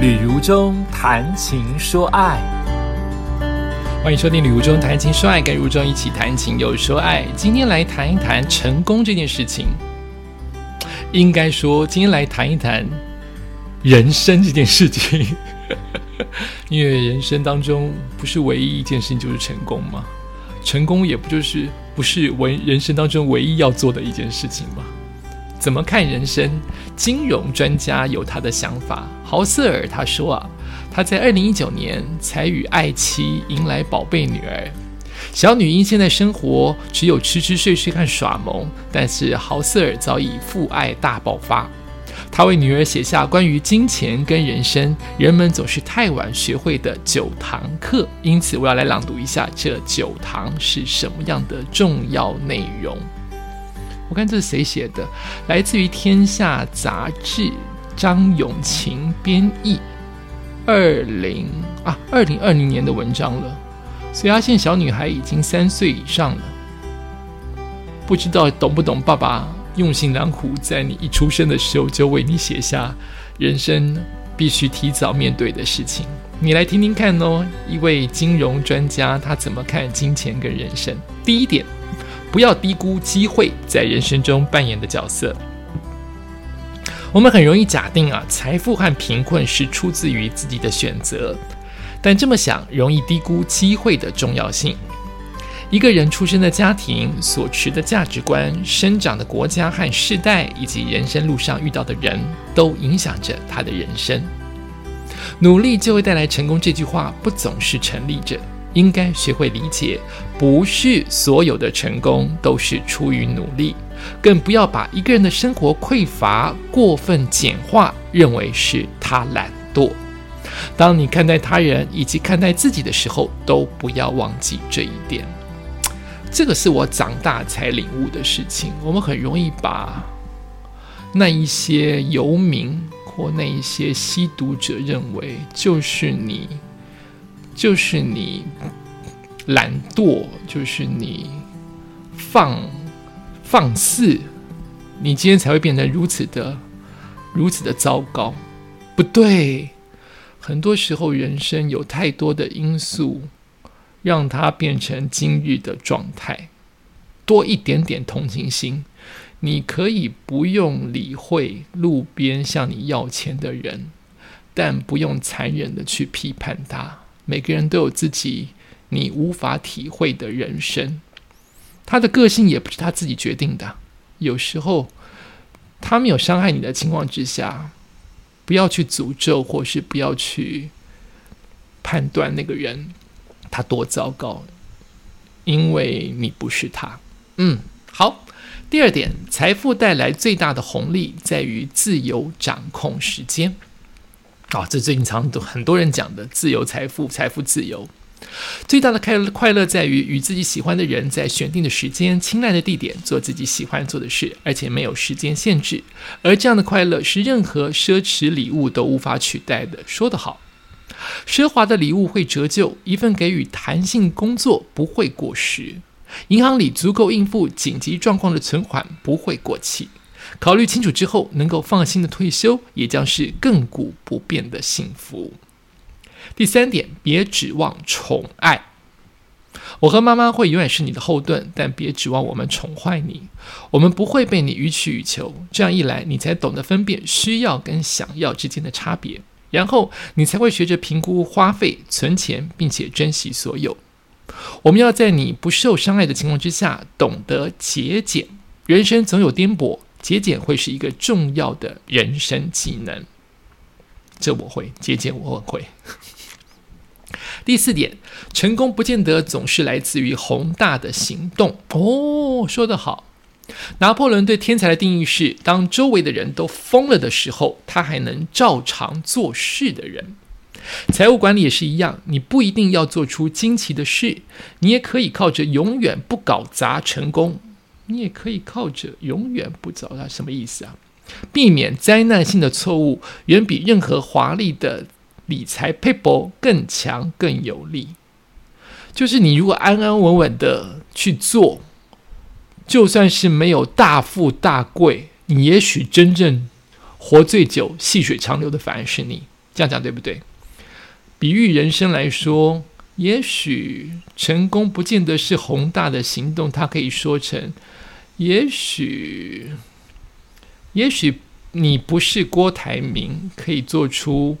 旅如中谈情说爱，欢迎收听《旅如中谈情说爱》，跟如中一起谈情又说爱。今天来谈一谈成功这件事情。应该说，今天来谈一谈人生这件事情，因为人生当中不是唯一一件事情就是成功吗？成功也不就是不是唯人生当中唯一要做的一件事情吗？怎么看人生？金融专家有他的想法。豪瑟尔他说啊，他在二零一九年才与爱妻迎来宝贝女儿。小女婴现在生活只有吃吃睡睡和耍萌，但是豪瑟尔早已父爱大爆发。他为女儿写下关于金钱跟人生人们总是太晚学会的九堂课。因此，我要来朗读一下这九堂是什么样的重要内容。我看这是谁写的？来自于《天下》杂志，张永晴编译，二零啊，二零二零年的文章了。所以阿现小女孩已经三岁以上了，不知道懂不懂爸爸用心良苦，在你一出生的时候就为你写下人生必须提早面对的事情。你来听听看哦，一位金融专家他怎么看金钱跟人生？第一点。不要低估机会在人生中扮演的角色。我们很容易假定啊，财富和贫困是出自于自己的选择，但这么想容易低估机会的重要性。一个人出生的家庭、所持的价值观、生长的国家和世代，以及人生路上遇到的人都影响着他的人生。努力就会带来成功，这句话不总是成立着。应该学会理解，不是所有的成功都是出于努力，更不要把一个人的生活匮乏过分简化，认为是他懒惰。当你看待他人以及看待自己的时候，都不要忘记这一点。这个是我长大才领悟的事情。我们很容易把那一些游民或那一些吸毒者认为就是你。就是你懒惰，就是你放放肆，你今天才会变得如此的如此的糟糕。不对，很多时候人生有太多的因素，让它变成今日的状态。多一点点同情心，你可以不用理会路边向你要钱的人，但不用残忍的去批判他。每个人都有自己你无法体会的人生，他的个性也不是他自己决定的。有时候他没有伤害你的情况之下，不要去诅咒，或是不要去判断那个人他多糟糕，因为你不是他。嗯，好。第二点，财富带来最大的红利在于自由掌控时间。啊，这最近常都很多人讲的自由财富、财富自由，最大的快乐快乐在于与自己喜欢的人在选定的时间、青睐的地点做自己喜欢做的事，而且没有时间限制。而这样的快乐是任何奢侈礼物都无法取代的。说得好，奢华的礼物会折旧，一份给予弹性工作不会过时，银行里足够应付紧急状况的存款不会过期。考虑清楚之后，能够放心的退休，也将是亘古不变的幸福。第三点，别指望宠爱。我和妈妈会永远是你的后盾，但别指望我们宠坏你。我们不会被你予取予求，这样一来，你才懂得分辨需要跟想要之间的差别，然后你才会学着评估花费、存钱，并且珍惜所有。我们要在你不受伤害的情况之下，懂得节俭。人生总有颠簸。节俭会是一个重要的人生技能，这我会节俭，我很会。第四点，成功不见得总是来自于宏大的行动。哦，说得好。拿破仑对天才的定义是：当周围的人都疯了的时候，他还能照常做事的人。财务管理也是一样，你不一定要做出惊奇的事，你也可以靠着永远不搞砸成功。你也可以靠着永远不找他什么意思啊？避免灾难性的错误，远比任何华丽的理财 paper 更强更有力。就是你如果安安稳稳的去做，就算是没有大富大贵，你也许真正活最久、细水长流的反而是你。这样讲对不对？比喻人生来说，也许成功不见得是宏大的行动，它可以说成，也许，也许你不是郭台铭，可以做出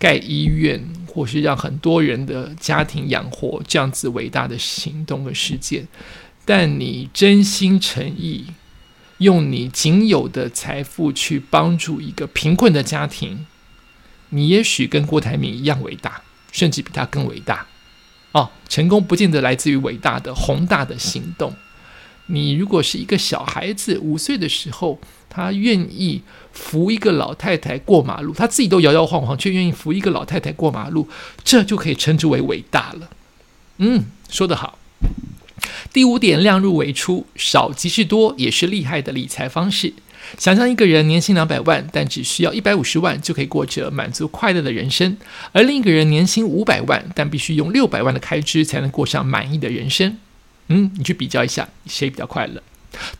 盖医院或是让很多人的家庭养活这样子伟大的行动和事件，但你真心诚意用你仅有的财富去帮助一个贫困的家庭。你也许跟郭台铭一样伟大，甚至比他更伟大。哦，成功不见得来自于伟大的宏大的行动。你如果是一个小孩子，五岁的时候，他愿意扶一个老太太过马路，他自己都摇摇晃晃，却愿意扶一个老太太过马路，这就可以称之为伟大了。嗯，说得好。第五点，量入为出，少即是多，也是厉害的理财方式。想象一个人年薪两百万，但只需要一百五十万就可以过着满足快乐的人生；而另一个人年薪五百万，但必须用六百万的开支才能过上满意的人生。嗯，你去比较一下，谁比较快乐？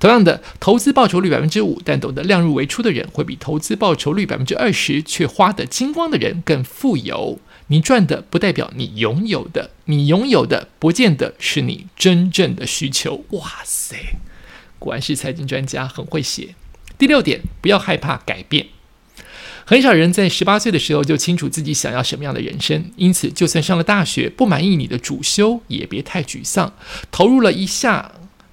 同样的，投资报酬率百分之五，但懂得量入为出的人，会比投资报酬率百分之二十却花得精光的人更富有。你赚的不代表你拥有的，你拥有的不见得是你真正的需求。哇塞，果然是财经专家，很会写。第六点，不要害怕改变。很少人在十八岁的时候就清楚自己想要什么样的人生，因此，就算上了大学不满意你的主修，也别太沮丧。投入了一下，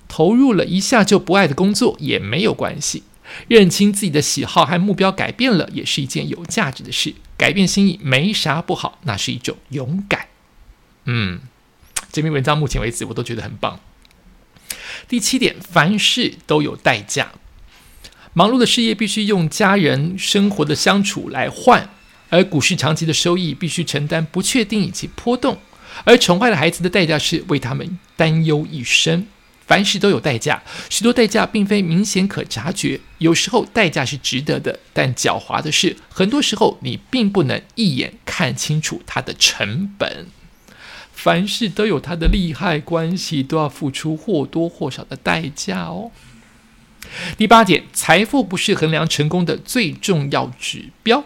投入了一下就不爱的工作也没有关系。认清自己的喜好和目标，改变了也是一件有价值的事。改变心意没啥不好，那是一种勇敢。嗯，这篇文章目前为止我都觉得很棒。第七点，凡事都有代价。忙碌的事业必须用家人生活的相处来换，而股市长期的收益必须承担不确定以及波动，而宠坏了孩子的代价是为他们担忧一生。凡事都有代价，许多代价并非明显可察觉，有时候代价是值得的，但狡猾的是，很多时候你并不能一眼看清楚它的成本。凡事都有它的利害关系，都要付出或多或少的代价哦。第八点，财富不是衡量成功的最重要指标。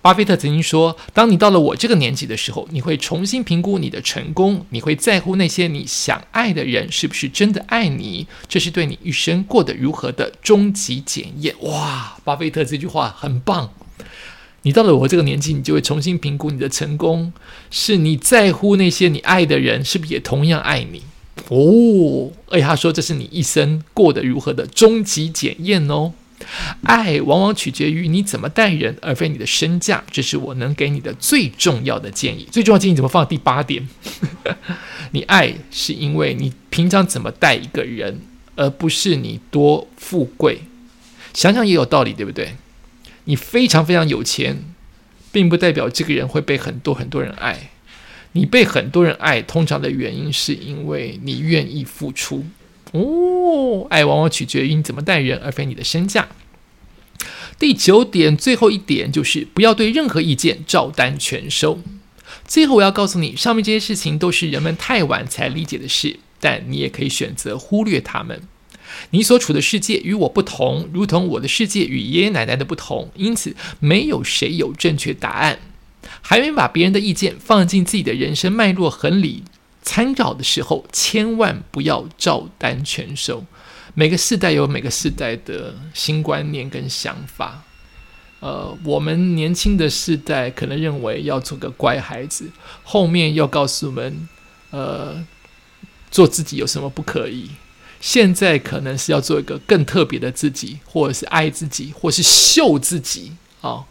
巴菲特曾经说：“当你到了我这个年纪的时候，你会重新评估你的成功，你会在乎那些你想爱的人是不是真的爱你，这是对你一生过得如何的终极检验。”哇，巴菲特这句话很棒。你到了我这个年纪，你就会重新评估你的成功，是你在乎那些你爱的人是不是也同样爱你。哦，而且他说这是你一生过得如何的终极检验哦。爱往往取决于你怎么待人，而非你的身价。这是我能给你的最重要的建议。最重要建议怎么放第八点？你爱是因为你平常怎么待一个人，而不是你多富贵。想想也有道理，对不对？你非常非常有钱，并不代表这个人会被很多很多人爱。你被很多人爱，通常的原因是因为你愿意付出哦。爱往往取决于你怎么待人，而非你的身价。第九点，最后一点就是不要对任何意见照单全收。最后，我要告诉你，上面这些事情都是人们太晚才理解的事，但你也可以选择忽略他们。你所处的世界与我不同，如同我的世界与爷爷奶奶的不同，因此没有谁有正确答案。还没把别人的意见放进自己的人生脉络衡里参照的时候，千万不要照单全收。每个世代有每个世代的新观念跟想法。呃，我们年轻的世代可能认为要做个乖孩子，后面要告诉我们，呃，做自己有什么不可以？现在可能是要做一个更特别的自己，或者是爱自己，或是秀自己啊。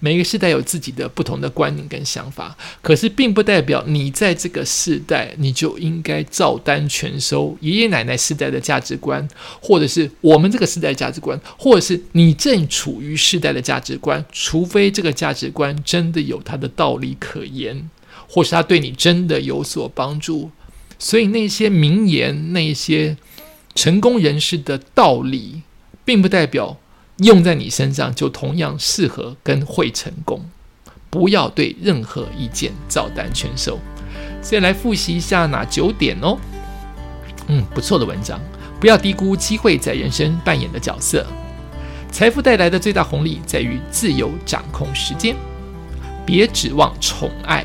每一个时代有自己的不同的观念跟想法，可是并不代表你在这个世代你就应该照单全收爷爷奶奶世代的价值观，或者是我们这个时代价值观，或者是你正处于世代的价值观，除非这个价值观真的有它的道理可言，或是它对你真的有所帮助。所以那些名言、那些成功人士的道理，并不代表。用在你身上就同样适合跟会成功，不要对任何意见照单全收。再来复习一下哪九点哦？嗯，不错的文章。不要低估机会在人生扮演的角色。财富带来的最大红利在于自由掌控时间。别指望宠爱。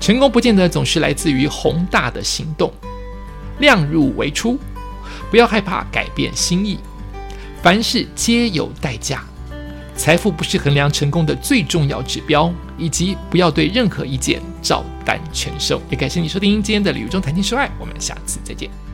成功不见得总是来自于宏大的行动，量入为出，不要害怕改变心意。凡事皆有代价，财富不是衡量成功的最重要指标，以及不要对任何意见照单全收。也感谢你收听今天的《旅游中谈情说爱》，我们下次再见。